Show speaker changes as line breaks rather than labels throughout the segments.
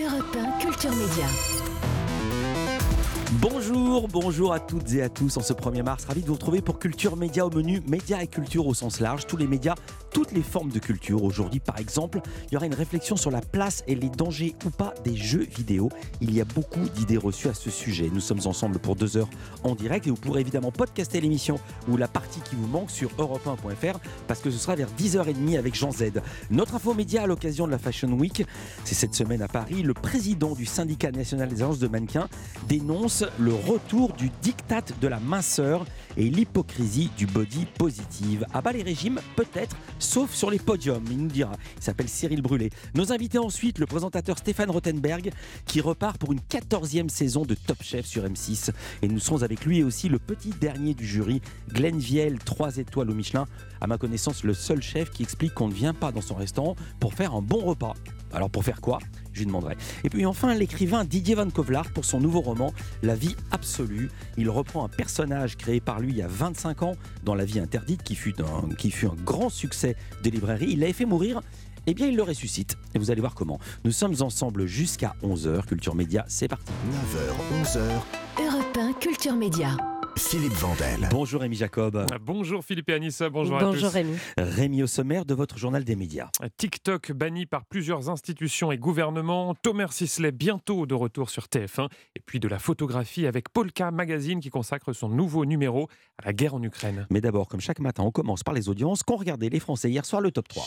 Europe 1 Culture Média.
Bonjour, bonjour à toutes et à tous en ce 1er mars. Ravi de vous retrouver pour Culture Média au menu Média et culture au sens large. Tous les médias, toutes les formes de culture. Aujourd'hui, par exemple, il y aura une réflexion sur la place et les dangers ou pas des jeux vidéo. Il y a beaucoup d'idées reçues à ce sujet. Nous sommes ensemble pour deux heures en direct et vous pourrez évidemment podcaster l'émission ou la partie qui vous manque sur europe1.fr parce que ce sera vers 10h30 avec Jean Z. Notre info média à l'occasion de la Fashion Week, c'est cette semaine à Paris. Le président du syndicat national des agences de mannequins dénonce le retour du diktat de la minceur et l'hypocrisie du body positive. À bas les régimes, peut-être, sauf sur les podiums, il nous dira. Il s'appelle Cyril Brûlé. Nos invités ensuite, le présentateur Stéphane Rothenberg, qui repart pour une 14e saison de Top Chef sur M6. Et nous serons avec lui aussi le petit dernier du jury, Glenn Viel, 3 étoiles au Michelin. À ma connaissance, le seul chef qui explique qu'on ne vient pas dans son restaurant pour faire un bon repas. Alors pour faire quoi Je lui demanderai. Et puis enfin l'écrivain Didier Van Kovlar pour son nouveau roman La vie absolue. Il reprend un personnage créé par lui il y a 25 ans dans La vie interdite qui fut un, qui fut un grand succès des librairies. Il l'avait fait mourir. Eh bien, il le ressuscite. Et vous allez voir comment. Nous sommes ensemble jusqu'à 11h. Culture Média, c'est parti.
9h, 11h,
Europe 1 Culture Média.
Philippe Vandel.
Bonjour Rémi Jacob.
Bonjour Philippe et Anissa, bonjour, à
Bonjour
tous.
Rémi.
Rémi au sommaire de votre journal des médias.
TikTok banni par plusieurs institutions et gouvernements. Thomas Sisley bientôt de retour sur TF1. Et puis de la photographie avec Polka Magazine qui consacre son nouveau numéro à la guerre en Ukraine.
Mais d'abord, comme chaque matin, on commence par les audiences qu'ont regardé les Français hier soir le top 3.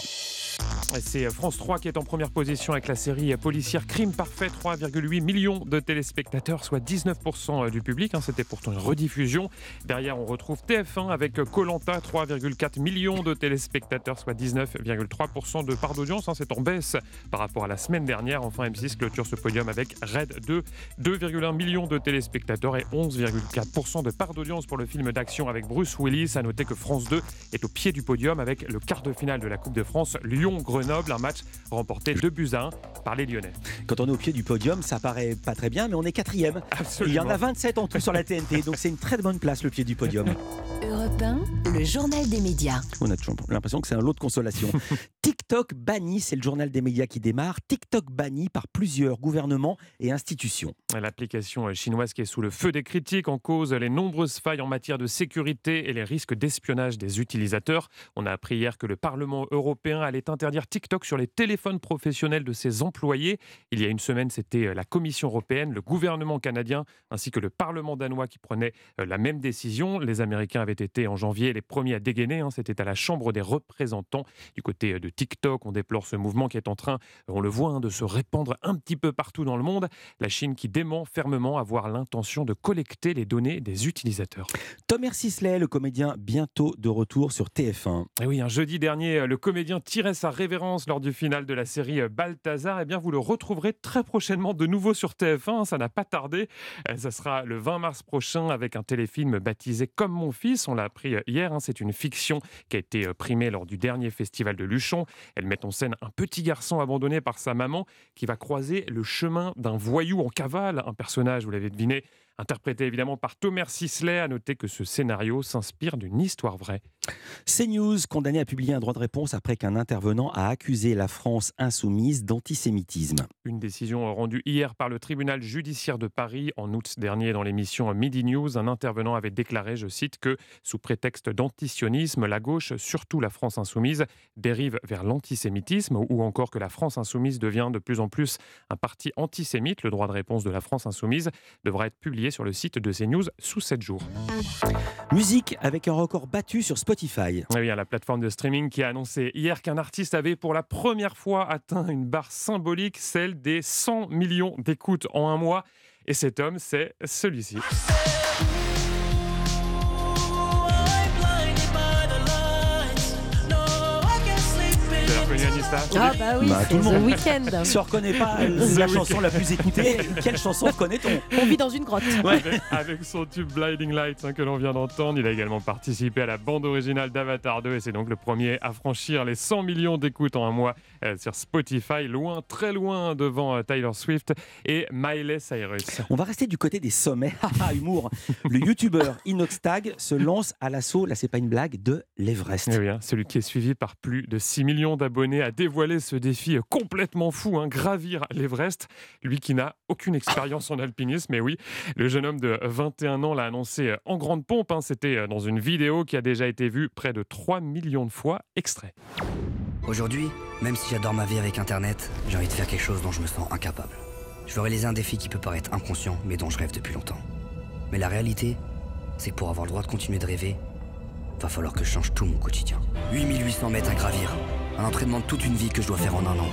Et C'est France 3 qui est en première position avec la série policière Crime Parfait. 3,8 millions de téléspectateurs, soit 19% du public. hein. C'était pourtant une rediffusion. Derrière, on retrouve TF1 avec Colanta, 3,4 millions de téléspectateurs, soit 19,3% de part d'audience. hein. C'est en baisse par rapport à la semaine dernière. Enfin, M6 clôture ce podium avec Red 2, 2,1 millions de téléspectateurs et 11,4% de part d'audience pour le film d'action avec Bruce Willis. À noter que France 2 est au pied du podium avec le quart de finale de la Coupe de France, Lyon-Grenoble, un match remporté 2 buts à 1 par les Lyonnais.
Quand on est au pied du podium, ça paraît pas très bien, mais on est quatrième. Il y en a 27 en tout sur la TNT, donc c'est une très bonne place le pied du podium.
Europe 1, le journal des médias.
On a toujours l'impression que c'est un lot de consolation. TikTok banni, c'est le journal des médias qui démarre. TikTok banni par plusieurs gouvernements et institutions.
L'application chinoise qui est sous le feu des critiques en cause les nombreuses failles en matière de sécurité et les risques d'espionnage des utilisateurs. On a appris hier que le Parlement européen allait interdire TikTok sur les téléphones professionnels de ses employés. Il y a une semaine, c'était la Commission européenne, le gouvernement canadien ainsi que le Parlement danois qui prenaient euh, la même décision. Les Américains avaient été en janvier les premiers à dégainer. hein. C'était à la Chambre des représentants du côté de TikTok. On déplore ce mouvement qui est en train, on le voit, hein, de se répandre un petit peu partout dans le monde. La Chine qui dément fermement avoir l'intention de collecter les données des utilisateurs.
Thomas Sisley, le comédien, bientôt de retour sur TF1.
Et oui, un jeudi dernier, le comédien tirait sa révérence lors du final de la série Balthazar. Eh bien, vous le retrouverez très prochainement de nouveau sur TF1. Ça n'a pas tardé. Euh, Ça sera le 20 mars prochain avec un téléfilm baptisé Comme mon fils. On l'a appris hier. hein. C'est une fiction qui a été euh, primée lors du dernier festival de Luchon. Elle met en scène un petit garçon abandonné par sa maman qui va croiser le chemin d'un voyou en cavale. Un personnage, vous l'avez deviné, interprété évidemment par Thomas Sisley. À noter que ce scénario s'inspire d'une histoire vraie.
CNews, condamné à publier un droit de réponse après qu'un intervenant a accusé la France insoumise d'antisémitisme.
Une décision rendue hier par le tribunal judiciaire de Paris en août dernier dans l'émission Midi News. Un intervenant avait déclaré, je cite, que sous prétexte d'antisionisme, la gauche, surtout la France insoumise, dérive vers l'antisémitisme ou encore que la France insoumise devient de plus en plus un parti antisémite. Le droit de réponse de la France insoumise devra être publié sur le site de CNews sous 7 jours.
Musique avec un record battu sur Spotify.
Eh bien, la plateforme de streaming qui a annoncé hier qu'un artiste avait pour la première fois atteint une barre symbolique, celle des 100 millions d'écoutes en un mois. Et cet homme, c'est celui-ci.
Ah bah oui,
Bah, tout
c'est
le
The
monde.
Weeknd.
Si on ne reconnaît pas la chanson la plus écoutée, quelle chanson reconnaît-on
On vit dans une grotte.
avec, avec son tube Blinding Lights hein, que l'on vient d'entendre. Il a également participé à la bande originale d'Avatar 2 et c'est donc le premier à franchir les 100 millions d'écoutes en un mois euh, sur Spotify, loin, très loin devant euh, Tyler Swift et Miley Cyrus.
On va rester du côté des sommets. Haha, humour. Le youtubeur Inoxtag se lance à l'assaut, là c'est pas une blague, de l'Everest.
Eh oui, hein, celui qui est suivi par plus de 6 millions d'abonnés abonnés a dévoilé ce défi complètement fou, hein, gravir l'Everest. Lui qui n'a aucune expérience en alpinisme, mais oui, le jeune homme de 21 ans l'a annoncé en grande pompe. Hein. C'était dans une vidéo qui a déjà été vue près de 3 millions de fois. Extrait.
Aujourd'hui, même si j'adore ma vie avec Internet, j'ai envie de faire quelque chose dont je me sens incapable. Je veux réaliser un défi qui peut paraître inconscient, mais dont je rêve depuis longtemps. Mais la réalité, c'est que pour avoir le droit de continuer de rêver, va falloir que je change tout mon quotidien. 8800 mètres à gravir, un entraînement de toute une vie que je dois faire en un an.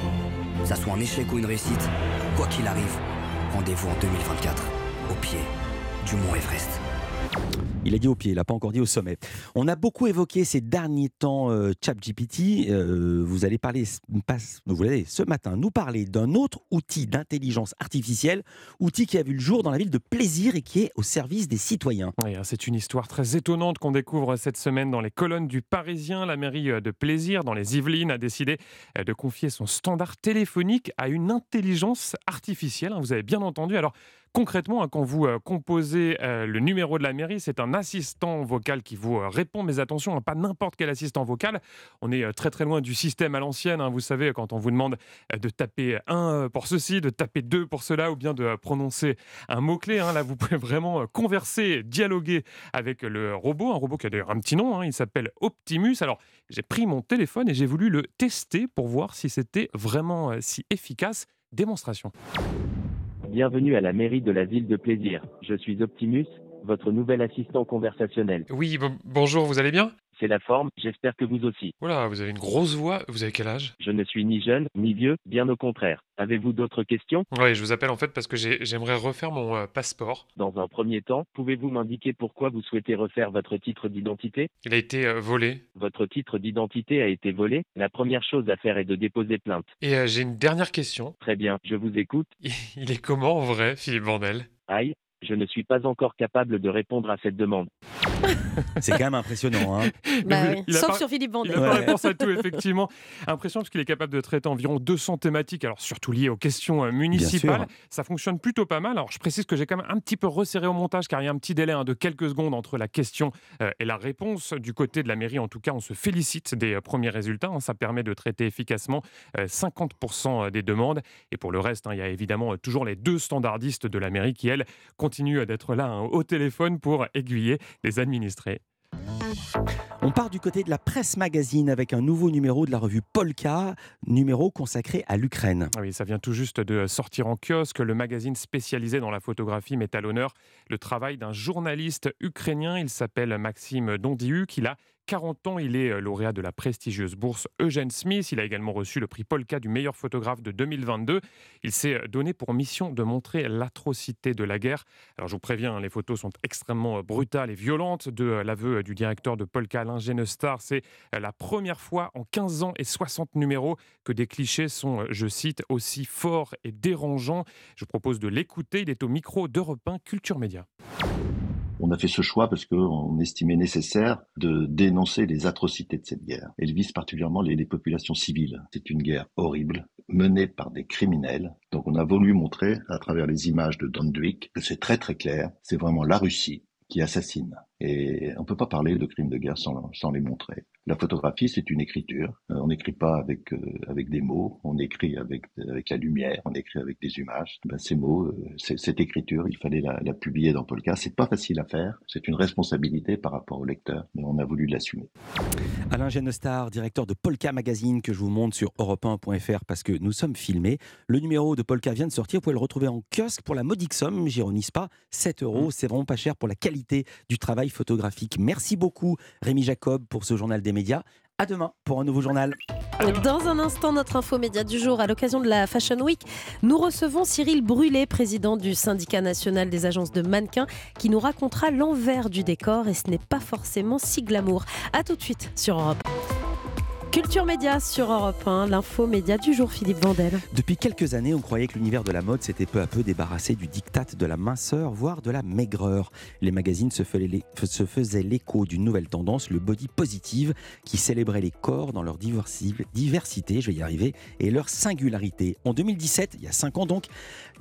Ça soit un échec ou une réussite, quoi qu'il arrive, rendez-vous en 2024, au pied du mont Everest.
Il a dit au pied, il n'a pas encore dit au sommet. On a beaucoup évoqué ces derniers temps euh, ChatGPT. Euh, vous allez parler, vous allez ce matin nous parler d'un autre outil d'intelligence artificielle, outil qui a vu le jour dans la ville de Plaisir et qui est au service des citoyens.
Hein, c'est une histoire très étonnante qu'on découvre cette semaine dans les colonnes du Parisien. La mairie euh, de Plaisir, dans les Yvelines, a décidé de confier son standard téléphonique à une intelligence artificielle. Hein, vous avez bien entendu. Alors, Concrètement, hein, quand vous euh, composez euh, le numéro de la mairie, c'est un assistant vocal qui vous euh, répond. Mais attention, hein, pas n'importe quel assistant vocal. On est très très loin du système à l'ancienne. Hein. Vous savez, quand on vous demande de taper un pour ceci, de taper deux pour cela, ou bien de prononcer un mot-clé. Là, vous pouvez vraiment converser, dialoguer avec le robot. Un robot qui a d'ailleurs un petit nom. Il s'appelle Optimus. Alors, j'ai pris mon téléphone et j'ai voulu le tester pour voir si c'était vraiment si efficace. Démonstration.
Bienvenue à la mairie de la ville de Plaisir. Je suis Optimus, votre nouvel assistant conversationnel.
Oui, bonjour, vous allez bien?
C'est la forme, j'espère que vous aussi.
Voilà, vous avez une grosse voix, vous avez quel âge?
Je ne suis ni jeune, ni vieux, bien au contraire. Avez-vous d'autres questions?
Oui, je vous appelle en fait parce que j'aimerais refaire mon euh, passeport.
Dans un premier temps, pouvez-vous m'indiquer pourquoi vous souhaitez refaire votre titre d'identité?
Il a été euh, volé.
Votre titre d'identité a été volé. La première chose à faire est de déposer plainte.
Et euh, j'ai une dernière question.
Très bien, je vous écoute.
Il est comment en vrai, Philippe Vandel
Aïe, je ne suis pas encore capable de répondre à cette demande.
C'est quand même impressionnant. Hein.
Bah Sauf sur Philippe Vandel.
Il a pas réponse à tout, effectivement. Impression parce qu'il est capable de traiter environ 200 thématiques, alors surtout liées aux questions euh, municipales. Ça fonctionne plutôt pas mal. Alors je précise que j'ai quand même un petit peu resserré au montage car il y a un petit délai hein, de quelques secondes entre la question euh, et la réponse. Du côté de la mairie, en tout cas, on se félicite des euh, premiers résultats. Hein. Ça permet de traiter efficacement 50% des demandes. Et pour le reste, hein, il y a évidemment toujours les deux standardistes de la mairie qui, elles, continuent d'être là au téléphone pour aiguiller les administrés.
On part du côté de la presse magazine avec un nouveau numéro de la revue Polka, numéro consacré à l'Ukraine.
Ah oui, ça vient tout juste de sortir en kiosque. Le magazine spécialisé dans la photographie met à l'honneur le travail d'un journaliste ukrainien. Il s'appelle Maxime Dondiuk. Il a 40 ans, il est euh, lauréat de la prestigieuse bourse Eugène Smith. Il a également reçu le prix Polka du meilleur photographe de 2022. Il s'est euh, donné pour mission de montrer l'atrocité de la guerre. Alors je vous préviens, hein, les photos sont extrêmement euh, brutales et violentes. De l'aveu du directeur de Polka, Alain Genestar, c'est la première fois en 15 ans et 60 numéros que des clichés sont, je cite, aussi forts et dérangeants. Je vous propose de l'écouter. Il est au micro d'Europe 1 Culture Média.
On a fait ce choix parce qu'on estimait nécessaire de dénoncer les atrocités de cette guerre. Elle vise particulièrement les, populations civiles. C'est une guerre horrible, menée par des criminels. Donc on a voulu montrer à travers les images de Don que c'est très très clair, c'est vraiment la Russie qui assassine. Et on ne peut pas parler de crimes de guerre sans, sans les montrer. La photographie, c'est une écriture. Euh, on n'écrit pas avec euh, avec des mots, on écrit avec avec la lumière, on écrit avec des images. Ben, ces mots, euh, cette écriture, il fallait la, la publier dans Polka. C'est pas facile à faire. C'est une responsabilité par rapport au lecteur, mais on a voulu l'assumer.
Alain Genestar, directeur de Polka Magazine, que je vous montre sur europe1.fr parce que nous sommes filmés. Le numéro de Polka vient de sortir. Vous pouvez le retrouver en kiosque pour la modique somme, j'ironise pas, 7 euros. Mmh. C'est vraiment pas cher pour la qualité du travail photographique. Merci beaucoup, Rémi Jacob, pour ce journal des médias. À demain pour un nouveau journal.
Dans un instant, notre info média du jour, à l'occasion de la Fashion Week, nous recevons Cyril Brûlé, président du syndicat national des agences de mannequins, qui nous racontera l'envers du décor et ce n'est pas forcément si glamour. A tout de suite sur Europe. Culture Média sur Europe 1, l'info média du jour, Philippe Vandel.
Depuis quelques années, on croyait que l'univers de la mode s'était peu à peu débarrassé du diktat de la minceur, voire de la maigreur. Les magazines se faisaient l'écho d'une nouvelle tendance, le body positive, qui célébrait les corps dans leur diversité, je vais y arriver, et leur singularité. En 2017, il y a 5 ans donc,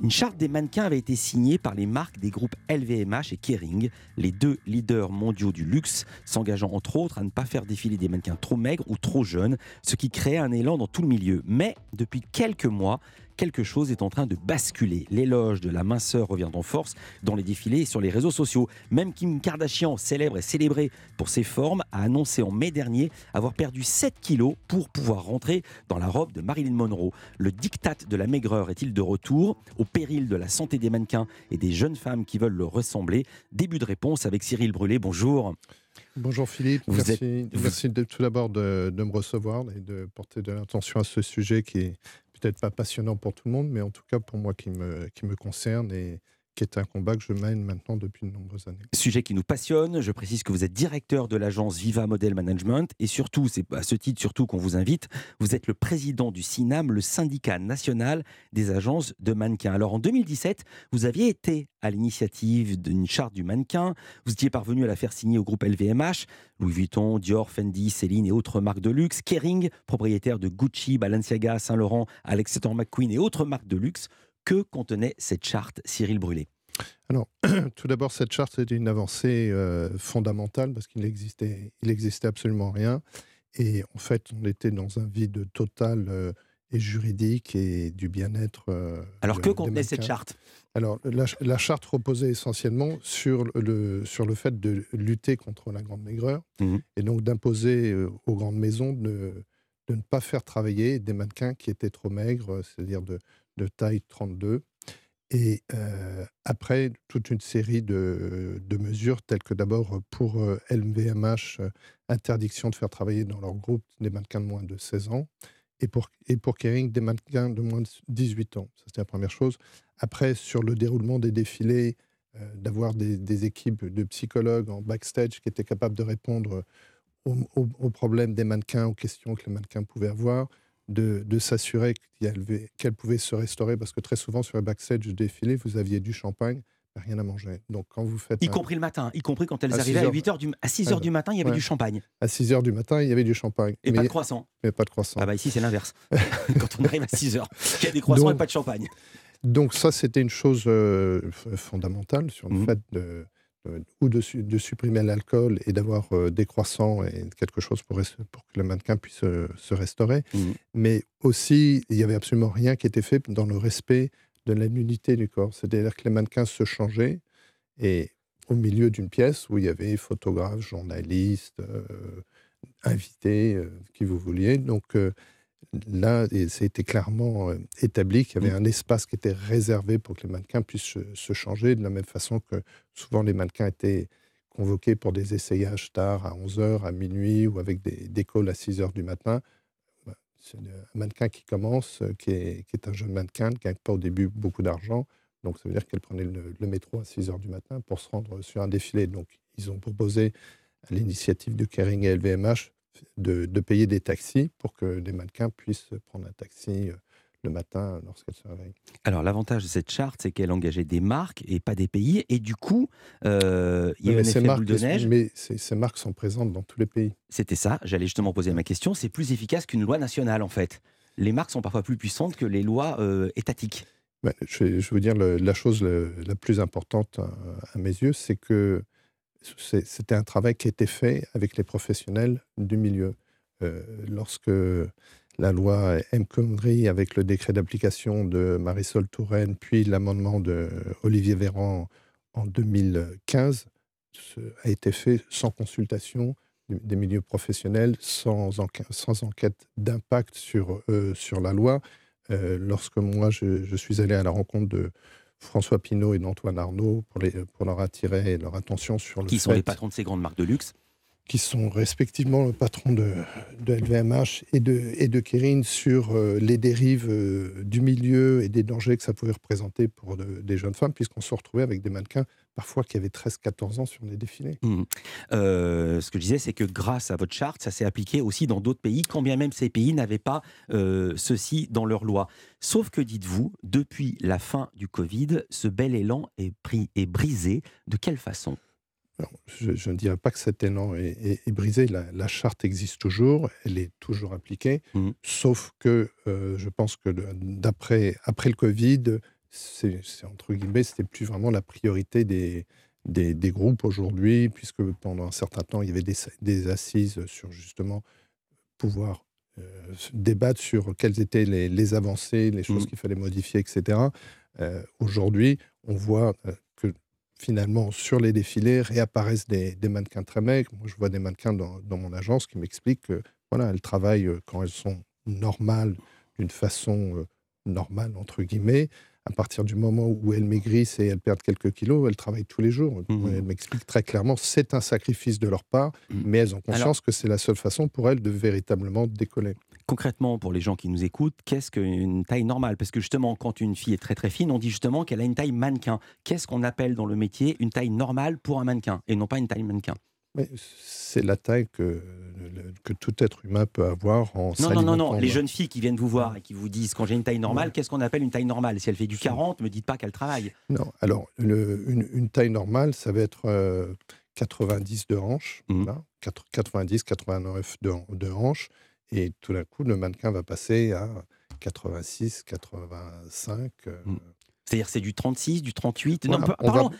une charte des mannequins avait été signée par les marques des groupes LVMH et Kering, les deux leaders mondiaux du luxe, s'engageant entre autres à ne pas faire défiler des mannequins trop maigres ou trop jeunes ce qui crée un élan dans tout le milieu. Mais depuis quelques mois, quelque chose est en train de basculer. L'éloge de la minceur revient en force dans les défilés et sur les réseaux sociaux. Même Kim Kardashian, célèbre et célébrée pour ses formes, a annoncé en mai dernier avoir perdu 7 kilos pour pouvoir rentrer dans la robe de Marilyn Monroe. Le diktat de la maigreur est-il de retour au péril de la santé des mannequins et des jeunes femmes qui veulent le ressembler? Début de réponse avec Cyril Brûlé. Bonjour.
Bonjour Philippe,
Vous
merci,
êtes- vous-
merci de, tout d'abord de, de me recevoir et de porter de l'attention à ce sujet qui est peut-être pas passionnant pour tout le monde, mais en tout cas pour moi qui me, concerne et qui est un combat que je mène maintenant depuis de nombreuses années.
Sujet qui nous passionne. Je précise que vous êtes directeur de l'agence Viva Model Management et surtout, c'est à ce titre surtout qu'on vous invite, vous êtes le président du SINAM, le syndicat national des agences de mannequins. Alors en 2017, vous aviez été à l'initiative d'une charte du mannequin, vous étiez parvenu à la faire signer au groupe LVMH, Louis Vuitton, Dior, Fendi, Céline et autres marques de luxe, Kering, propriétaire de Gucci, Balenciaga, Saint-Laurent, Alexander McQueen et autres marques de luxe. Que contenait cette charte, Cyril Brûlé?
Alors, tout d'abord, cette charte c'était une avancée euh, fondamentale parce qu'il existait, il existait absolument rien. Et en fait, on était dans un vide total euh, et juridique et du bien-être. euh,
Alors
de-
que contenait cette charte?
Alors, la, la charte reposait essentiellement sur le, sur le fait de lutter contre la grande maigreur
Mhm.
et donc d'imposer aux grandes maisons de, de ne pas faire travailler des mannequins qui étaient trop maigres, c'est-à-dire de, de taille 32. Et euh, après, toute une série de, de mesures, telles que d'abord pour euh, LVMH, euh, interdiction de faire travailler dans leur groupe des mannequins de moins de 16 ans, et pour, et pour Kering, des mannequins de moins de 18 ans. Ça, c'était la première chose. Après, sur le déroulement des défilés, euh, d'avoir des, équipes de psychologues en backstage qui étaient capables de répondre aux problèmes des mannequins, aux questions que les mannequins pouvaient avoir, de, de s'assurer qu'elles pouvaient se restaurer, parce que très souvent sur le backstage du défilé, vous aviez du champagne, mais rien à manger. Donc quand vous faites
Y
un-
compris le matin, y compris quand elles
À
arrivaient
6
à
heures.
8 heures du, à 6
Ouais,
heures du matin, il y avait
ouais.
du champagne
à 6 heures du matin, il y avait du champagne,
et
mais,
pas de croissant.
mais pas de croissant.
Ah bah ici c'est l'inverse. quand on arrive à 6 heures, il y a des croissants
Donc-
et pas de champagne.
Donc ça, c'était une chose euh, fondamentale sur le
Mhm.
fait de- ou de, su- de supprimer l'alcool et d'avoir euh, des croissants et quelque chose pour, que le mannequin puisse euh, se restaurer.
Mhm.
Mais aussi, il n'y avait absolument rien qui était fait dans le respect de la nudité du corps. C'est-à-dire que les mannequins se changeaient et au milieu d'une pièce où il y avait photographes, journalistes, euh, invités, euh, qui vous vouliez. Donc euh, là, été clairement euh, établi qu'il y avait un espace qui était réservé pour que les mannequins puissent se, changer, de la même façon que souvent les mannequins étaient convoqués pour des essayages tard à 11h, à minuit, ou avec des, des calls à 6h du matin. Bah, C'est un mannequin qui commence, euh, qui est, qui est un jeune mannequin, qui ne gagne pas au début beaucoup d'argent. Donc, ça veut dire qu'elle prenait le, le métro à 6 h du matin pour se rendre sur un défilé. Donc, ils ont proposé à l'initiative de Kering et LVMH de, de payer des taxis pour que les mannequins puissent prendre un taxi euh, le matin lorsqu'elles se réveillent.
Alors l'avantage de cette charte, c'est qu'elle engageait des marques et pas des pays. Et du coup, euh, il y a un effet boule de neige.
mais ces, ces marques sont présentes dans tous les pays.
C'était ça, j'allais justement poser ma question. C'est plus efficace qu'une loi nationale en fait. Les marques sont parfois plus puissantes que les lois euh, étatiques.
Ben, je, vais- je veux dire, le- la chose le- la plus importante à, à mes yeux, c'est que c'était un travail qui été fait avec les professionnels du milieu. Euh, lorsque la loi M. Avec le décret d'application de Marisol Touraine, puis l'amendement de Olivier Véran en 2015, ce- a été fait sans consultation des milieux professionnels, sans, enquête, d'impact sur, euh, la loi. Euh, lorsque moi, je suis allé à la rencontre de François Pinault et d'Antoine Arnaud pour, les, pour leur attirer leur attention sur le
Qui sont les patrons de ces grandes marques de luxe
qui sont respectivement le patron de, de LVMH et de, et de sur euh, les dérives euh, du milieu et des dangers que ça pouvait représenter pour de- des jeunes femmes, puisqu'on se retrouvait avec des mannequins parfois qui avaient 13-14 ans sur des défilés.
Mhm. Euh, ce que je disais, c'est que grâce à votre charte, ça s'est appliqué aussi dans d'autres pays, quand bien même ces pays n'avaient pas euh, ceci dans leur loi. Sauf que, dites-vous, depuis la fin du Covid, ce bel élan est, pris, est brisé. De quelle façon?
Alors, je, je ne dirais pas que cet élan est, est- est brisé. La, la charte existe toujours, elle est toujours appliquée,
Mhm.
sauf que euh, je pense que d'après après le Covid, c'est entre guillemets, c'était plus vraiment la priorité des, des, des groupes aujourd'hui, puisque pendant un certain temps, il y avait des, des assises sur justement pouvoir débattre sur quelles étaient les, avancées, les choses mmh. qu'il fallait modifier, etc. Aujourd'hui, on voit que finalement, sur les défilés, réapparaissent des, mannequins très maigres. Moi, je vois des mannequins dans, dans mon agence qui m'expliquent que voilà, elles travaillent quand elles sont normales, d'une façon normale, entre guillemets. À partir du moment où elles maigrissent et elles perdent quelques kilos, elles travaillent tous les jours. Mmh elles m'expliquent très clairement, c'est un sacrifice de leur part, mmh. mais elles ont conscience que c'est la seule façon pour elles de véritablement décoller.
Concrètement, pour les gens qui nous écoutent, qu'est-ce qu'une taille normale? Parce que justement, quand une fille est très très fine, on dit justement qu'elle a une taille mannequin. Qu'est-ce qu'on appelle dans le métier une taille normale pour un mannequin et non pas une taille mannequin?
C'est la taille que, que tout être humain peut avoir en
Non, non, non, non. Les jeunes filles qui viennent vous voir et qui vous disent quand j'ai une taille normale, qu'est-ce qu'on appelle une taille normale? Si elle fait du 40, ne me dites pas qu'elle travaille.
Non, alors une, taille normale, ça va être 90 euh, de hanches, 90, 89 de, de hanches, et tout d'un coup, le mannequin va passer à 86, 85.
C'est-à-dire c'est du 36, du 38 non,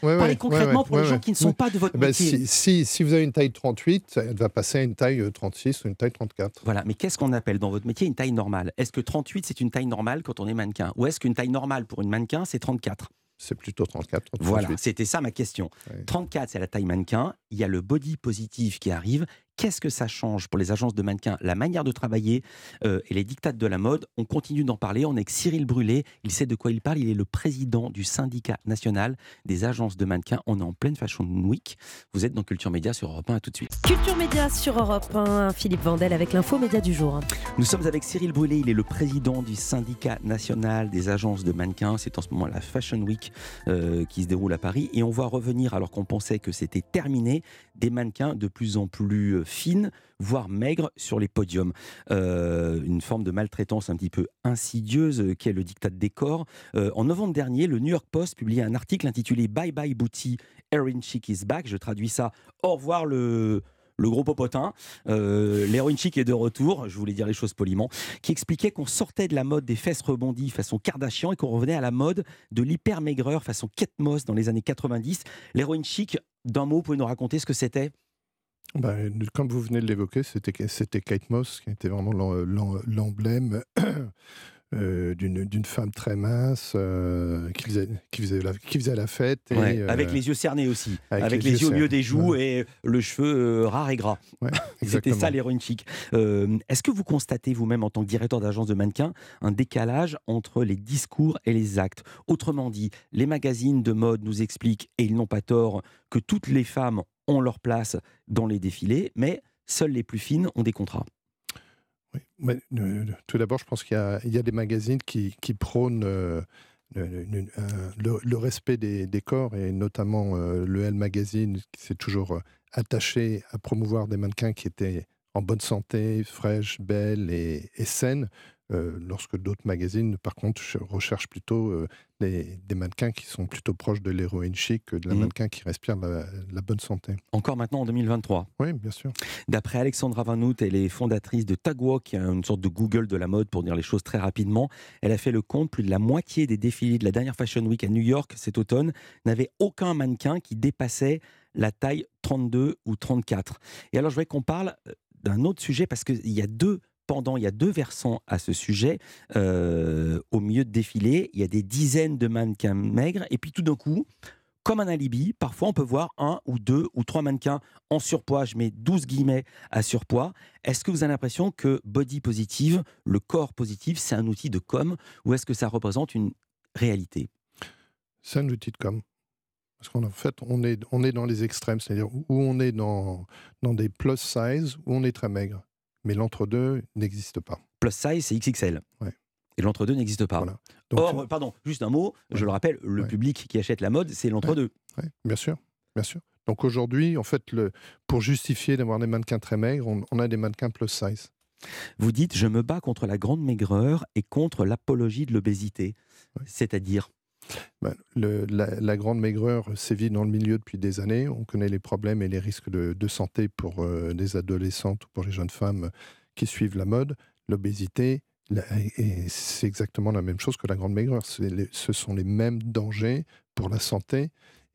Parlez concrètement pour les gens qui ne sont pas de votre eh ben, métier.
Si, si, vous avez une taille 38, elle va passer à une taille 36 euh, ou une taille 34.
Voilà, mais qu'est-ce qu'on appelle dans votre métier une taille normale? Est-ce que 38 c'est une taille normale quand on est mannequin? Ou est-ce qu'une taille normale pour une mannequin c'est 34
c'est plutôt 34.
Voilà, c'était ça ma question. 34, c'est la taille mannequin. Il y a le body positif qui arrive Qu'est-ce que ça change pour les agences de mannequins? La manière de travailler euh, et les dictates de la mode. On continue d'en parler. On est avec Cyril Brûlé. Il sait de quoi il parle. Il est le président du syndicat national des agences de mannequins. On est en pleine Fashion Week. Vous êtes dans Culture Média sur Europe 1. À tout de suite.
Culture Média sur Europe 1. Philippe Vandel avec l'info média du jour.
Nous sommes avec Cyril Brûlé. Il est le président du syndicat national des agences de mannequins. C'est en ce moment la Fashion Week euh, qui se déroule à Paris. Et on va revenir, alors qu'on pensait que c'était terminé, des mannequins de plus en plus euh, fines, voire maigres sur les podiums. Euh, une forme de maltraitance un petit peu insidieuse euh, qui est le dictat des corps. en novembre dernier, le New York Post publiait un article intitulé Bye Bye Booty, Erin Chic is back. Je traduis ça Au revoir le le gros popotin, euh, l'héroïne chic est de retour, je voulais dire les choses poliment, qui expliquait qu'on sortait de la mode des fesses rebondies façon Kardashian et qu'on revenait à la mode de l'hyper maigreur façon Kate dans les années 90. L'héroïne chic, d'un mot, vous nous raconter ce que c'était?
Bah, comme vous venez de l'évoquer, c'était Kate Moss qui était vraiment l'emblème Euh, d'une femme très mince euh, qui, faisait, qui, faisait la, qui faisait la fête.
Euh, avec les yeux cernés aussi, avec, les, yeux au milieu des joues et le cheveu rare et gras. C'était ça l'héroïne chic. Est-ce que vous constatez vous-même en tant que directeur d'agence de mannequins un décalage entre les discours et les actes? Autrement dit, les magazines de mode nous expliquent, et ils n'ont pas tort, que toutes les femmes ont leur place dans les défilés, mais seules les plus fines ont des contrats.
Oui. tout d'abord, je pense qu'il y, a des magazines qui, prônent euh, le, respect des, corps, et notamment euh, le L Magazine, qui s'est toujours euh, attaché à promouvoir des mannequins qui étaient en bonne santé, fraîches, belles et saines. Euh, lorsque d'autres magazines, par contre, recherchent plutôt euh, des, mannequins qui sont plutôt proches de l'héroïne chic que de la mmh. mannequin qui respire la, bonne santé.
Encore maintenant en 2023
Oui, bien sûr.
D'après Alexandra Vanout, elle est fondatrice de Tagwalk, qui est une sorte de Google de la mode pour dire les choses très rapidement. Elle a fait le compte, plus de la moitié des défilés de la dernière Fashion Week à New York cet automne n'avait aucun mannequin qui dépassait la taille 32 ou 34. Et alors je voudrais qu'on parle euh, d'un autre sujet parce qu'il y a deux pendant, il y a deux versants à ce sujet. Euh, au milieu de défilé, il y a des dizaines de mannequins maigres, et puis tout d'un coup, comme un alibi, parfois on peut voir un ou deux ou trois mannequins en surpoids, je mets 12 guillemets à surpoids. Est-ce que vous avez l'impression que body positive, le corps positif, c'est un outil de com, ou est-ce que ça représente une réalité?
C'est un outil de com. Parce qu'en fait, on est, dans les extrêmes, c'est-à-dire où on est dans, dans des plus size, où on est très maigre mais l'entre-deux n'existe pas.
Plus size, c'est XXL. Et l'entre-deux n'existe pas. Or, pardon, juste un mot, je le rappelle, le public qui achète la mode, c'est l'entre-deux.
bien sûr, bien sûr. Donc aujourd'hui, en fait, le, pour justifier d'avoir des mannequins très maigres, on, a des mannequins plus size.
Vous dites, je me bats contre la grande maigreur et contre l'apologie de l'obésité. C'est-à-dire
ben, la, grande maigreur sévit dans le milieu depuis des années. On connaît les problèmes et les risques de, santé pour euh, les adolescentes ou pour les jeunes femmes qui suivent la mode. L'obésité, c'est exactement la même chose que la grande maigreur. ce sont les mêmes dangers pour la santé.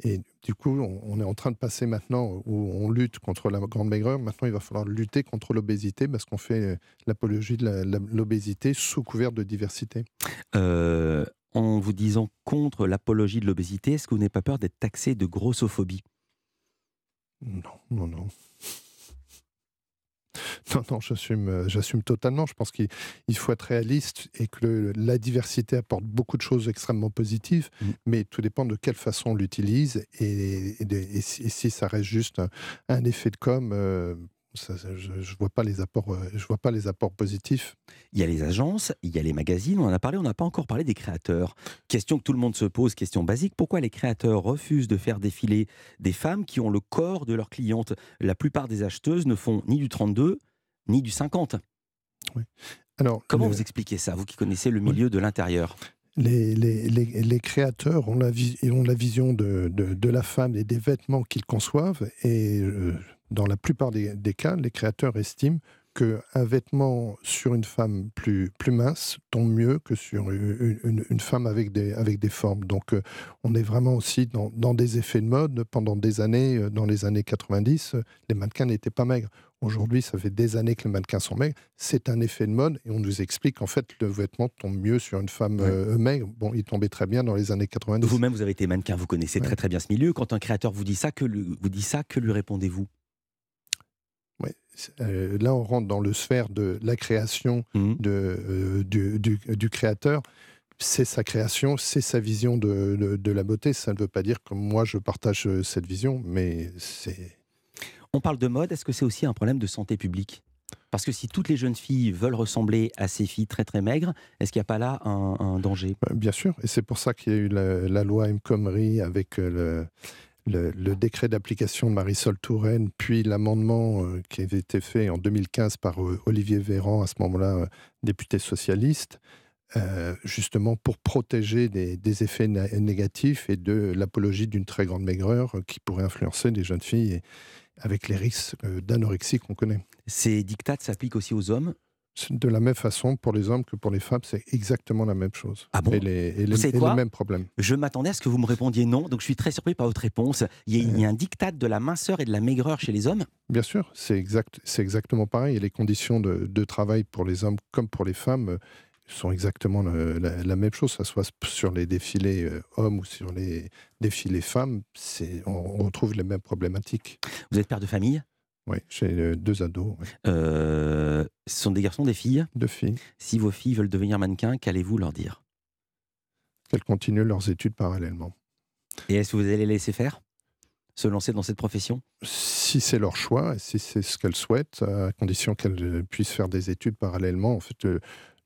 Et du coup, on, est en train de passer maintenant où on lutte contre la grande maigreur. Maintenant, il va falloir lutter contre l'obésité parce qu'on fait l'apologie de l'obésité sous couvert de diversité.
Euh, en vous disant contre l'apologie de l'obésité, est-ce que vous n'avez pas peur d'être taxé de grossophobie?
Non, non, non. Non, non, j'assume, j'assume totalement. Je pense qu'il faut être réaliste et que la diversité apporte beaucoup de choses extrêmement positives, mmh. mais tout dépend de quelle façon on l'utilise et, si, ça reste juste un, effet de com. Euh, je ne vois, pas les apports, euh, je vois pas les apports positifs.
Il y a les agences, il y a les magazines, on en a parlé, on n'a pas encore parlé des créateurs. Question que tout le monde se pose, question basique, pourquoi les créateurs refusent de faire défiler des femmes qui ont le corps de leurs clientes? La plupart des acheteuses ne font ni du 32, ni du 50. Alors, Comment vous expliquez ça, vous qui connaissez le milieu de l'intérieur?
Les, créateurs ont la, vision de, de, la femme et des vêtements qu'ils conçoivent et euh, dans la plupart des, cas, les créateurs estiment qu'un vêtement sur une femme plus, plus mince tombe mieux que sur une, une, femme avec des, avec des formes. Donc euh, on est vraiment aussi dans, dans, des effets de mode. Pendant des années, euh, dans les années 90, euh, les mannequins n'étaient pas maigres. Aujourd'hui, ça fait des années que les mannequins sont maigres. C'est un effet de mode et on nous explique qu'en fait, le vêtement tombe mieux sur une femme maigre. Bon, il tombait très bien dans les années 90.
Vous-même, vous avez été mannequin, vous connaissez très très bien ce milieu. Quand un créateur vous dit ça, que, vous dit ça, que lui répondez-vous?
Euh, là, on rentre dans le sphère de la création mmh. de, euh, du, créateur. C'est sa création, c'est sa vision de, de, la beauté. Ça ne veut pas dire que moi, je partage euh, cette vision, mais c'est...
On parle de mode, est-ce que c'est aussi un problème de santé publique? Parce que si toutes les jeunes filles veulent ressembler à ces filles très très maigres, est-ce qu'il n'y a pas là un, danger?
Bien sûr, et c'est pour ça qu'il y a eu la, loi M. avec le, le, décret d'application de Marisol Touraine, puis l'amendement euh, qui avait été fait en 2015 par euh, Olivier Véran, à ce moment-là euh, député socialiste, justement pour protéger des, effets négatifs et de l'apologie d'une très grande maigreur qui pourrait influencer des jeunes filles avec les risques d'anorexie qu'on connaît.
Ces dictats s'appliquent aussi aux hommes
de la même façon pour les hommes que pour les femmes, c'est exactement la même chose.
Ah bon
Et les, mêmes problèmes.
Je m'attendais à ce que vous me répondiez non, donc je suis très surpris par votre réponse. Il y a, un dictat de la minceur et de la maigreur chez les hommes
Bien sûr, c'est exact, exactement pareil. Et les conditions de, travail pour les hommes comme pour les femmes euh, sont exactement la, même chose, ça soit sur les défilés euh, hommes ou sur les défilés femmes, on, on retrouve les mêmes problématiques.
Vous êtes père de famille
oui, j'ai euh, deux ados.
Euh, ce sont des garçons, des filles?
Deux filles.
Si vos filles veulent devenir mannequins, qu'allez-vous leur dire?
Qu'elles continuent leurs études parallèlement.
Et est-ce que vous allez les laisser faire? Se lancer dans cette profession?
Si c'est leur choix, et si c'est ce qu'elles souhaitent, à condition qu'elles puissent faire des études parallèlement. En fait,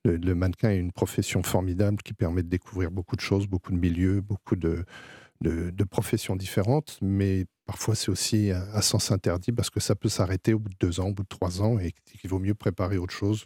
le mannequin est une profession formidable qui permet de découvrir beaucoup de choses, beaucoup de milieux, beaucoup de, de, professions différentes, mais parfois c'est aussi à, sens interdit parce que ça peut s'arrêter au bout de deux ans, au bout de trois ans, et qu'il vaut mieux préparer autre chose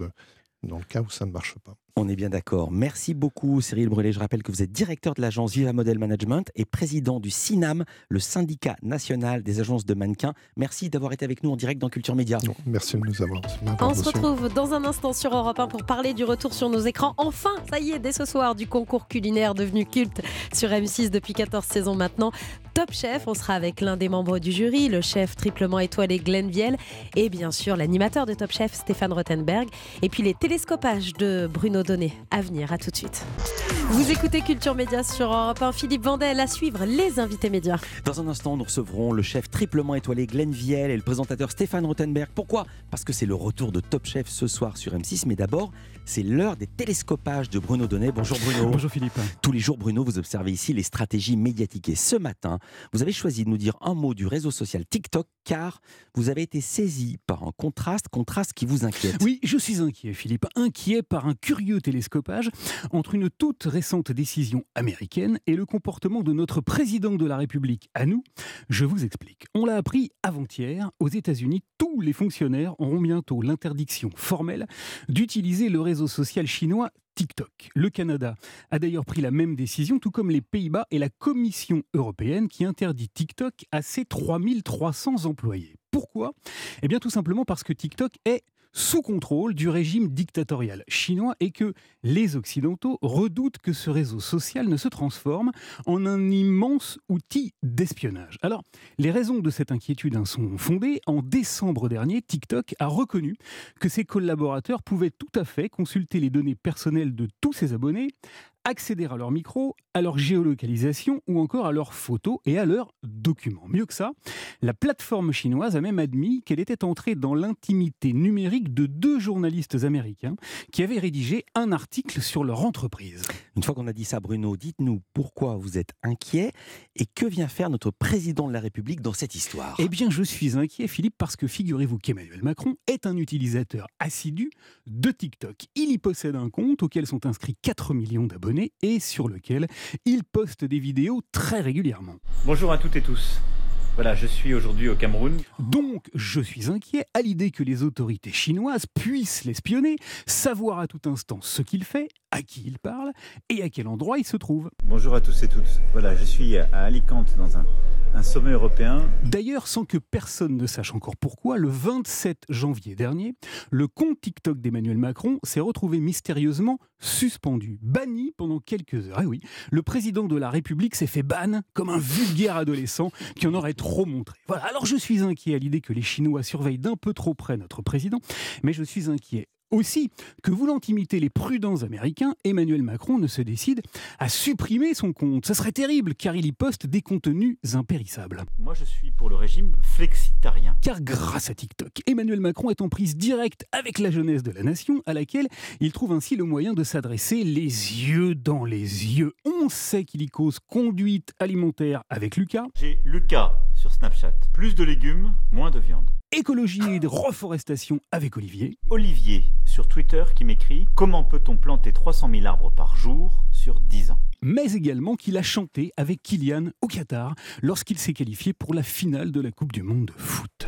dans le cas où ça ne marche pas.
On est bien d'accord. Merci beaucoup Cyril Brûlé. Je rappelle que vous êtes directeur de l'agence Viva Model Management et président du SINAM, le syndicat national des agences de mannequins. Merci d'avoir été avec nous en direct dans Culture Média.
Merci de nous avoir.
On se retrouve dans un instant sur Europe 1 pour parler du retour sur nos écrans. Enfin, ça y est, dès ce soir, du concours culinaire devenu culte sur M6 depuis 14 saisons maintenant. Top Chef, on sera avec l'un des membres du jury, le chef triplement étoilé Glenn Viel et bien sûr l'animateur de Top Chef Stéphane Rothenberg et puis les télescopages de Bruno données à venir. À tout de suite. Vous écoutez Culture Média sur Europe 1. Philippe Vandel à suivre les invités médias.
Dans un instant, nous recevrons le chef triplement étoilé Glenn Viel et le présentateur Stéphane Rothenberg. Pourquoi? Parce que c'est le retour de Top Chef ce soir sur M6. Mais d'abord, c'est l'heure des télescopages de Bruno Donnet. Bonjour Bruno.
Bonjour Philippe.
Tous les jours, Bruno, vous observez ici les stratégies médiatiques. Et ce matin, vous avez choisi de nous dire un mot du réseau social TikTok car vous avez été saisi par un contraste, contraste qui vous inquiète.
Oui, je suis inquiet Philippe, inquiet par un curieux télescopage entre une toute récente décision américaine et le comportement de notre président de la République à nous. Je vous explique. On l'a appris avant-hier, aux États-Unis, tous les fonctionnaires auront bientôt l'interdiction formelle d'utiliser le réseau social chinois TikTok. Le Canada a d'ailleurs pris la même décision, tout comme les Pays-Bas et la Commission européenne qui interdit TikTok à ses 3300 employés. Pourquoi? Eh bien tout simplement parce que TikTok est sous contrôle du régime dictatorial chinois et que les Occidentaux redoutent que ce réseau social ne se transforme en un immense outil d'espionnage. Alors, les raisons de cette inquiétude sont fondées. En décembre dernier, TikTok a reconnu que ses collaborateurs pouvaient tout à fait consulter les données personnelles de tous ses abonnés accéder à leur micro, à leur géolocalisation ou encore à leurs photos et à leurs documents. Mieux que ça, la plateforme chinoise a même admis qu'elle était entrée dans l'intimité numérique de deux journalistes américains qui avaient rédigé un article sur leur entreprise.
Une fois qu'on a dit ça, Bruno, dites-nous pourquoi vous êtes inquiet et que vient faire notre président de la République dans cette histoire
Eh bien, je suis inquiet, Philippe, parce que figurez-vous qu'Emmanuel Macron est un utilisateur assidu de TikTok. Il y possède un compte auquel sont inscrits 4 millions d'abonnés et sur lequel il poste des vidéos très régulièrement.
Bonjour à toutes et tous. Voilà, je suis aujourd'hui au Cameroun.
Donc, je suis inquiet à l'idée que les autorités chinoises puissent l'espionner, savoir à tout instant ce qu'il fait, à qui il parle et à quel endroit il se trouve.
Bonjour à tous et toutes. Voilà, je suis à Alicante dans un un sommet européen.
D'ailleurs, sans que personne ne sache encore pourquoi, le 27 janvier dernier, le compte TikTok d'Emmanuel Macron s'est retrouvé mystérieusement suspendu, banni pendant quelques heures. Et eh oui, le président de la République s'est fait ban comme un vulgaire adolescent qui en aurait trop montré. Voilà, alors je suis inquiet à l'idée que les Chinois surveillent d'un peu trop près notre président, mais je suis inquiet aussi que voulant imiter les prudents américains, Emmanuel Macron ne se décide à supprimer son compte. Ce serait terrible car il y poste des contenus impérissables.
Moi je suis pour le régime flexitarien.
Car grâce à TikTok, Emmanuel Macron est en prise directe avec la jeunesse de la nation à laquelle il trouve ainsi le moyen de s'adresser les yeux dans les yeux. On sait qu'il y cause conduite alimentaire avec Lucas.
J'ai Lucas sur Snapchat. Plus de légumes, moins de viande
écologie et de reforestation avec Olivier.
Olivier sur Twitter qui m'écrit Comment peut-on planter 300 000 arbres par jour sur 10 ans?
Mais également qu'il a chanté avec Kylian au Qatar lorsqu'il s'est qualifié pour la finale de la Coupe du Monde de foot.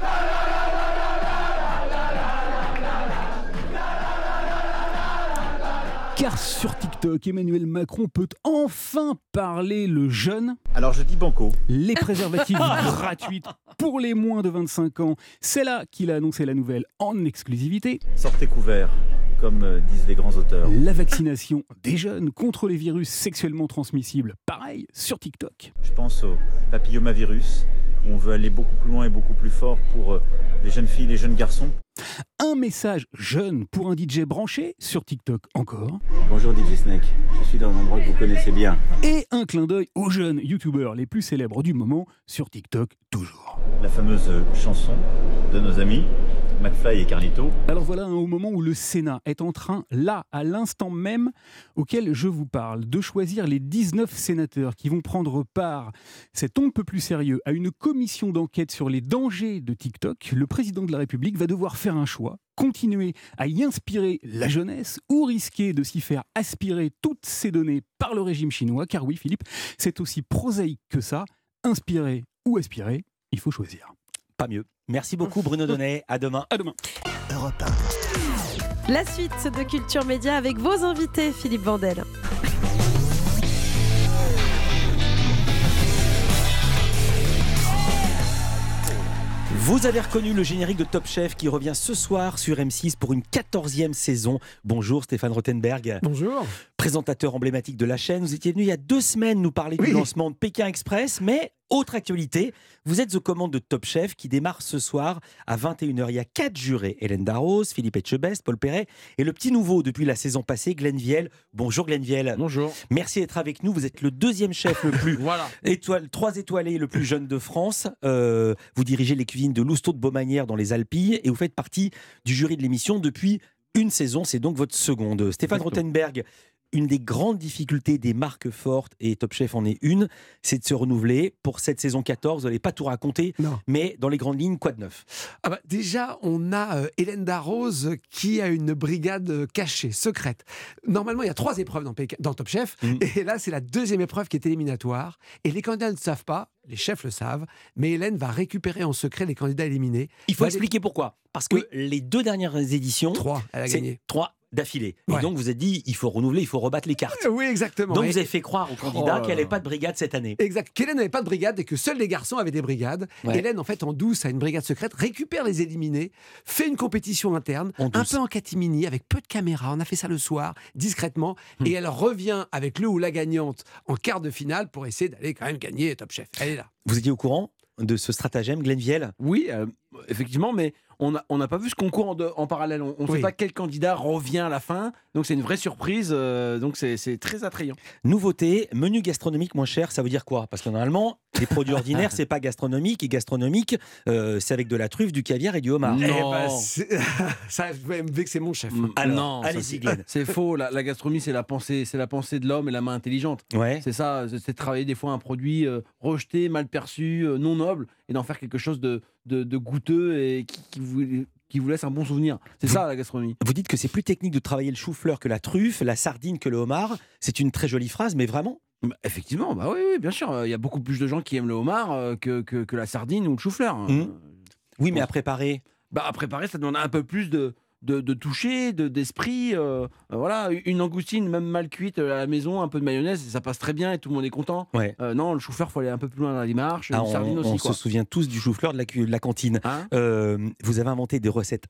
Car sur TikTok, Emmanuel Macron peut enfin parler le jeune.
Alors je dis banco.
Les préservatifs gratuits pour les moins de 25 ans. C'est là qu'il a annoncé la nouvelle en exclusivité.
Sortez couverts comme euh, disent les grands auteurs.
La vaccination des jeunes contre les virus sexuellement transmissibles, pareil, sur TikTok.
Je pense au papillomavirus, où on veut aller beaucoup plus loin et beaucoup plus fort pour euh, les jeunes filles, les jeunes garçons.
Un message jeune pour un DJ branché sur TikTok encore.
Bonjour DJ Snake, je suis dans un endroit que vous connaissez bien.
Et un clin d'œil aux jeunes youtubeurs les plus célèbres du moment sur TikTok toujours.
La fameuse chanson de nos amis McFly et Carlito.
Alors voilà, au moment où le Sénat est en train, là, à l'instant même auquel je vous parle, de choisir les 19 sénateurs qui vont prendre part, cet on peu plus sérieux, à une commission d'enquête sur les dangers de TikTok, le président de la République va devoir faire un choix continuer à y inspirer la jeunesse ou risquer de s'y faire aspirer toutes ces données par le régime chinois Car oui, Philippe, c'est aussi prosaïque que ça. Inspirer ou aspirer, il faut choisir.
Pas mieux. Merci beaucoup Bruno Donnet. À demain.
À demain.
La suite de Culture Média avec vos invités, Philippe Vandel.
Vous avez reconnu le générique de Top Chef qui revient ce soir sur M6 pour une 14e saison. Bonjour Stéphane Rothenberg.
Bonjour.
Présentateur emblématique de la chaîne. Vous étiez venu il y a deux semaines nous parler du lancement de Pékin Express, mais autre actualité, vous êtes aux commandes de Top Chef qui démarre ce soir à 21h. Il y a quatre jurés Hélène Darroze, Philippe Etchebest, Paul Perret et le petit nouveau depuis la saison passée, Glenn Viel. Bonjour Glenn Viel.
Bonjour.
Merci d'être avec nous. Vous êtes le deuxième chef le plus
voilà.
étoile, trois étoilés le plus jeune de France. Euh, vous dirigez les cuisines de Lousteau de Beaumanière dans les Alpilles et vous faites partie du jury de l'émission depuis une saison. C'est donc votre seconde. Stéphane Rothenberg, une des grandes difficultés des marques fortes, et Top Chef en est une, c'est de se renouveler. Pour cette saison 14, vous n'allez pas tout raconter, mais dans les grandes lignes, quoi de neuf?
Ah bah Déjà, on a euh, Hélène Darroze qui a une brigade euh, cachée, secrète. Normalement, il y a trois épreuves dans, dans Top Chef, mm. et là, c'est la deuxième épreuve qui est éliminatoire. Et les candidats ne savent pas, les chefs le savent, mais Hélène va récupérer en secret les candidats éliminés.
Il faut expliquer pourquoi. Parce que les deux dernières éditions.
Trois, elle a gagné.
Trois d'affilée.
Ouais.
Et donc vous avez dit, il faut renouveler, il faut rebattre les cartes.
Oui, exactement.
Donc
Et-
vous avez fait croire aux candidats
Oh là
qu'il n'y avait
là.
pas de brigade cette année.
Exact. Qu'Hélène n'avait pas de brigade et que seuls les garçons avaient des brigades.
Ouais.
Hélène, en fait, en douce, a une brigade secrète, récupère les éliminés, fait une compétition interne,
En
un peu en catimini, avec peu de caméras. On a fait ça le soir, discrètement.
Hmm.
Et elle revient avec le ou la gagnante en quart de finale pour essayer d'aller quand même gagner Top Chef. Elle est là.
Vous étiez au courant de ce stratagème, Glenn Viel?
Oui, euh, effectivement, mais on n'a on n'a pas vu ce concours en, de- en parallèle. On ne
Oui.
sait pas quel candidat revient à la fin. Donc c'est une vraie surprise. euh, donc c'est c'est très attrayant.
Nouveauté, menu gastronomique moins cher, ça veut dire quoi? Parce que normalement, les produits ordinaires, c'est pas gastronomique. Et gastronomique, euh, c'est avec de la truffe, du caviar et du homard.
Non.
Eh ben, c'est- ça va me vexer mon chef.
Mm,
Alors,
non,
allez-y,
c'est-. C'est faux. La, la gastronomie, c'est la pensée, c'est la pensée de l'homme et la main intelligente.
Ouais.
C'est ça. C'est c'est de travailler des fois un produit euh, rejeté, mal perçu, euh, non noble, et d'en faire quelque chose de, de, de goûteux et qui, qui vous, qui vous laisse un bon souvenir. C'est ça la gastronomie.
Vous dites que c'est plus technique de travailler le chou-fleur que la truffe, la sardine que le homard. C'est une très jolie phrase, mais vraiment
Bah, effectivement, bah oui, oui, bien sûr. Il y a beaucoup plus de gens qui aiment le homard euh, que, que, que la sardine ou le chou-fleur.
Mhm.
Euh,
Oui, mais à préparer.
Bah, à préparer, ça demande un peu plus de, de, de toucher, de- d'esprit. euh, euh, voilà, une langoustine, même mal cuite euh, à la maison, un peu de mayonnaise, ça passe très bien et tout le monde est content.
Ouais.
Euh, non, le chou-fleur, faut aller un peu plus loin dans la démarche.
Ah, on
aussi,
se souvient tous du chou-fleur de la, de cantine.
Hein?
Euh, vous avez inventé des recettes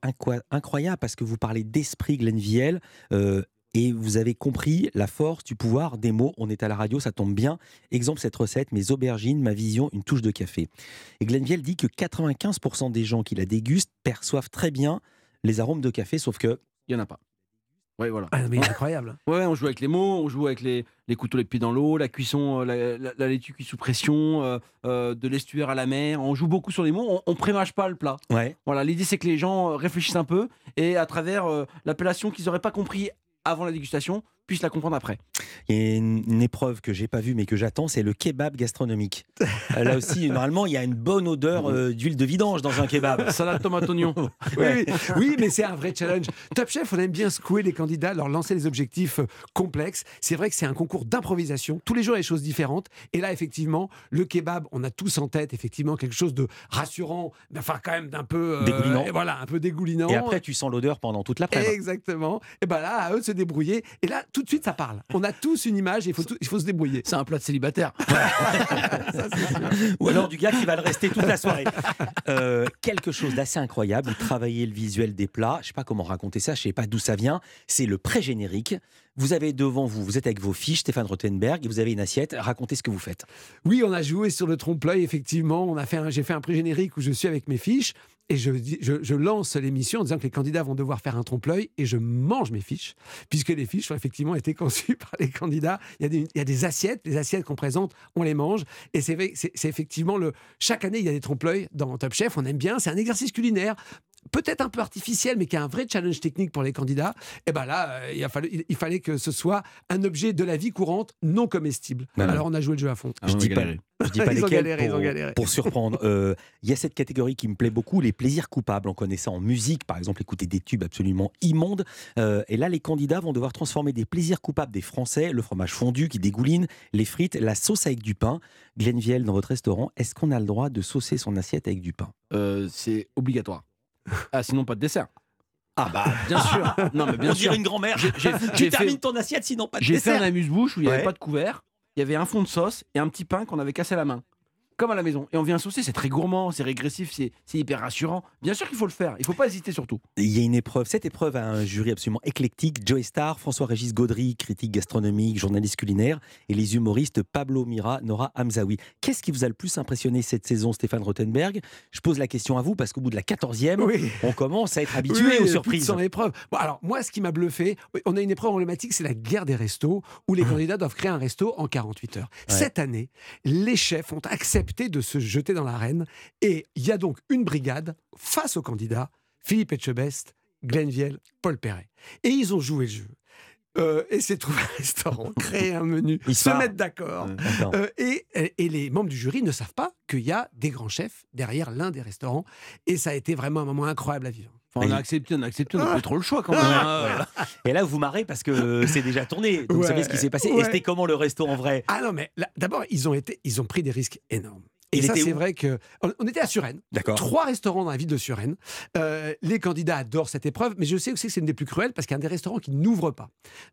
incroyables parce que vous parlez d'esprit, Glenn Viel. euh, et vous avez compris la force du pouvoir des mots. On est à la radio, ça tombe bien. Exemple, cette recette, mes aubergines, ma vision, une touche de café. Et Glenn Viel dit que 95% des gens qui la dégustent perçoivent très bien les arômes de café, sauf que
Il n'y en a pas. Ouais, voilà.
Ah, mais il est incroyable.
Ouais, on joue avec les mots, on joue avec les, les couteaux les pieds dans l'eau, la cuisson, euh, la, la- la laitue cuite sous pression, euh, euh, de l'estuaire à la mer. On joue beaucoup sur les mots, on, on prémâche pas le plat.
Ouais.
Voilà, l'idée c'est que les gens réfléchissent un peu et à travers euh, l'appellation qu'ils n'auraient pas compris avant la dégustation, puissent la comprendre après.
Il y a une, une épreuve que j'ai pas vue mais que j'attends, c'est le kebab gastronomique. Euh, Là aussi, normalement, il y a une bonne odeur euh, d'huile de vidange dans un kebab.
Salade tomate oignon.
Oui, oui, mais c'est un vrai challenge. Top Chef, on aime bien secouer les candidats, leur lancer des objectifs euh, complexes. C'est vrai que c'est un concours d'improvisation. Tous les jours, il y a des choses différentes. Et là, effectivement, le kebab, on a tous en tête, effectivement, quelque chose de rassurant, enfin, quand même d'un peu. euh,
Dégoulinant.
et Voilà, un peu dégoulinant.
Et après, tu sens l'odeur pendant toute l'après-midi.
Exactement. Et ben là, à eux de se débrouiller. Et là, tout de suite, ça parle. On a tous une image et il faut, tout- il faut se débrouiller.
C'est un plat de célibataire.
Ou alors du gars qui va le rester toute la soirée. Euh, quelque chose d'assez incroyable. Vous travaillez le visuel des plats. Je sais pas comment raconter ça. Je sais pas d'où ça vient. C'est le pré-générique. Vous avez devant vous, vous êtes avec vos fiches, Stéphane Rothenberg, et vous avez une assiette. Racontez ce que vous faites.
Oui, on a joué sur le trompe-l'œil, effectivement. On a fait un- j'ai fait un pré-générique où je suis avec mes fiches et je, lance l'émission en disant que les candidats vont devoir faire un trompe-l'œil et je mange mes fiches, puisque les fiches ont effectivement été conçues par les candidats. Il y a des, il y a des assiettes, les assiettes qu'on présente, on les mange. Et c'est effectivement le. Chaque année, il y a des trompe-l'œil dans Top Chef. On aime bien. C'est un exercice culinaire. Peut-être un peu artificiel, mais qui a un vrai challenge technique pour les candidats. Et ben là, euh, il, a fallu- il- il fallait que ce soit un objet de la vie courante non comestible. Alors on a joué le jeu à fond.
je dis pas, je dis pas
Ils ont
lesquels
galéré, ils
pour,
ont galéré.
pour surprendre. Euh, Il y a cette catégorie qui me plaît beaucoup, les plaisirs coupables. On connaît ça en musique, par exemple, écouter des tubes absolument immondes. Euh, et là, les candidats vont devoir transformer des plaisirs coupables des Français, le fromage fondu qui dégouline, les frites, la sauce avec du pain. Glenn Viel, dans votre restaurant, est-ce qu'on a le droit de saucer son assiette avec du pain?
Euh, c'est obligatoire. Ah, sinon pas de dessert.
Ah
bah bien sûr. Non mais bien
On
sûr.
dirait une grand-mère.
J'ai- j'ai-
Tu termines
fait-
ton assiette, sinon pas de
J'ai fait
dessert.
un amuse-bouche où il n'y avait
Ouais.
pas de couvert. Il y avait un fond de sauce et un petit pain qu'on avait cassé à la main. Comme à la maison. Et on vient saucer, c'est très gourmand, c'est régressif, c'est hyper rassurant. Bien sûr qu'il faut le faire. Il ne faut pas hésiter surtout.
Il y a une épreuve, cette épreuve a un jury absolument éclectique. Joey Star, François-Régis Gaudry, critique gastronomique, journaliste culinaire, et les humoristes Pablo Mira, Nora Hamzaoui. Qu'est-ce qui vous a le plus impressionné cette saison, Stéphane Rothenberg? Je pose la question à vous parce qu'au bout de la 14e,
Oui.
on commence à être habitué
Oui,
aux surprises.
100 épreuves. Bon, alors, moi, ce qui m'a bluffé, on a une épreuve emblématique, c'est la guerre des restos, où les candidats doivent créer un resto en 48 heures.
Ouais.
Cette année, les chefs ont accepté de se jeter dans l'arène, et il y a donc une brigade face aux candidats, Philippe Etchebest, Glenn Viel, Paul Perret. Et ils ont joué le jeu. Euh, et c'est trouver un restaurant, créer un menu,
Ils se marrent.
mettre d'accord.
D'accord.
Euh, et, et les membres du jury ne savent pas qu'il y a des grands chefs derrière l'un des restaurants. Et ça a été vraiment un moment incroyable à vivre.
Enfin, on a accepté, on a accepté, on n'a pas trop le choix quand même. Hein.
ouais. Et là, vous marrez parce que c'est déjà tourné. Donc, vous savez ce qui s'est passé.
ouais.
Et c'était comment le resto en vrai?
Ah non, mais d'abord, ils ont, été, ils ont pris des risques énormes. Et,
Il
ça, c'est vrai que. On était à Suresnes.
D'accord.
Trois restaurants dans la ville de Suresnes. Euh, les candidats adorent cette épreuve, mais je sais aussi que c'est une des plus cruelles parce qu'il y a des restaurants qui n'ouvrent pas.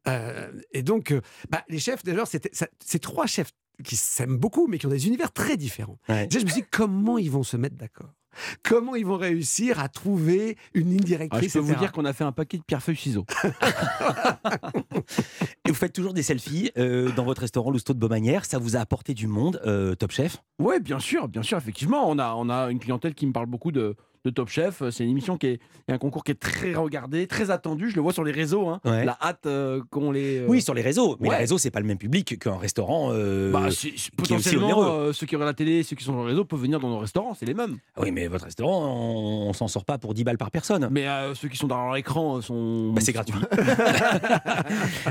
Euh, et donc, euh, bah, les chefs, d'ailleurs, c'est trois chefs qui s'aiment beaucoup, mais qui ont des univers très différents. Déjà, je me suis dit, comment ils vont se mettre d'accord? Comment ils vont réussir à trouver une ligne
Ah,
directrice
je peux vous dire qu'on a fait un paquet de pierre-feuille-ciseaux.
Et vous faites toujours des selfies euh, dans votre restaurant Lousteau de Beaumanière. Ça vous a apporté du monde, euh, Top Chef?
Oui, bien sûr, bien sûr, effectivement. On a, on a une clientèle qui me parle beaucoup de, de Top Chef. C'est une émission qui est, un concours qui est très regardé, très attendu. Je le vois sur les réseaux. hein.
Ouais.
La hâte euh, qu'on les. euh,
Oui, sur les réseaux. Mais
ouais.
les réseaux, c'est pas le même public qu'un restaurant. euh,
Bah,
est
potentiellement, euh, ceux qui regardent la télé, ceux qui sont sur les réseaux peuvent venir dans nos restaurants, c'est les mêmes.
Oui, mais votre restaurant, on, on s'en sort pas pour 10 balles par personne.
Mais euh, ceux qui sont dans leur écran euh, sont.
Bah, c'est gratuit.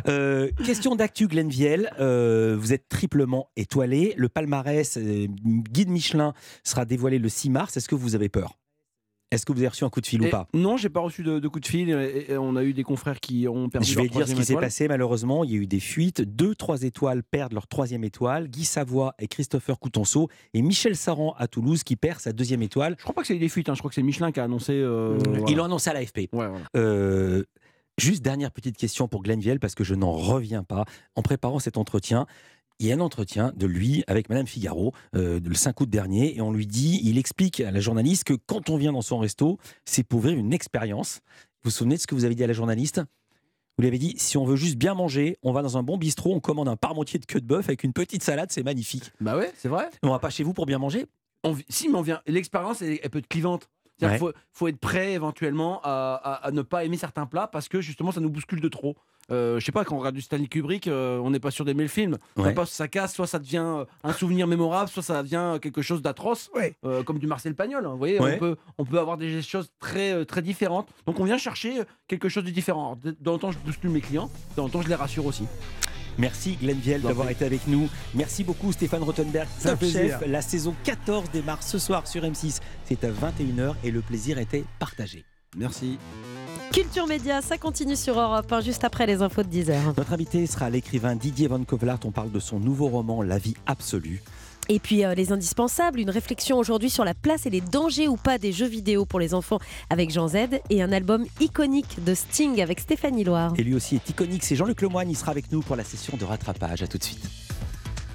Euh, question d'actu Glenviel. Euh, vous êtes triplement étoilé. Le palmarès euh, guide Michelin sera dévoilé le 6 mars. Est-ce que vous avez peur? Est-ce que vous avez reçu un coup de fil ou
Et
pas
Non, j'ai pas reçu de, de coup de fil. Et, et on a eu des confrères qui ont perdu
Je
leur
vais dire ce qui s'est passé malheureusement. Il y a eu des fuites. Deux, trois étoiles perdent leur troisième étoile. Guy Savoie et Christopher Coutenceau. Et Michel Saran à Toulouse qui perd sa deuxième étoile.
Je crois pas que c'est des fuites. hein. Je crois que c'est Michelin qui a annoncé. euh, voilà.
Ils l'ont annoncé à l'AFP.
Ouais.
Euh, juste dernière petite question pour Glenviel parce que je n'en reviens pas. En préparant cet entretien, il y a un entretien de lui avec Madame Figaro euh, le 5 août dernier et on lui dit, il explique à la journaliste que quand on vient dans son resto, c'est pour vivre une expérience. Vous vous souvenez de ce que vous avez dit à la journaliste? Vous lui avez dit, si on veut juste bien manger, on va dans un bon bistrot, on commande un parmentier de queue de bœuf avec une petite salade, c'est magnifique.
Bah ouais, c'est vrai.
On va pas chez vous pour bien manger?
On si, mais on vient. L'expérience, elle, elle peut être clivante. Qu'il faut, faut être prêt éventuellement à, à- à ne pas aimer certains plats parce que justement ça nous bouscule de trop. Euh, je sais pas, quand on regarde du Stanley Kubrick, euh, on n'est pas sûr d'aimer le film.
Ouais.
Pas, ça casse, soit ça devient euh, un souvenir mémorable, soit ça devient quelque chose d'atroce, euh, comme du Marcel Pagnol. hein. Vous voyez,
Ouais.
on, peut, on peut avoir des choses très, euh, très différentes. Donc on vient chercher euh, quelque chose de différent. Alors, de de temps je bouscule mes clients, temps en temps, je les rassure aussi.
Merci Glenviel d'avoir été avec nous. Merci beaucoup Stéphane Rottenberg, Top. Chef. La saison 14 démarre ce soir sur M6. C'est à 21h et le plaisir était partagé.
Merci.
Culture Média, ça continue sur Europe 1 juste après les infos de 10h.
Notre invité sera l'écrivain Didier Van Kovlart. On parle de son nouveau roman La vie absolue.
Et puis euh, les indispensables, une réflexion aujourd'hui sur la place et les dangers ou pas des jeux vidéo pour les enfants avec Jean Z et un album iconique de Sting avec Stéphanie Loire.
Et lui aussi est iconique. C'est Jean-Luc Lemoyne. Il sera avec nous pour la session de rattrapage. À tout de suite.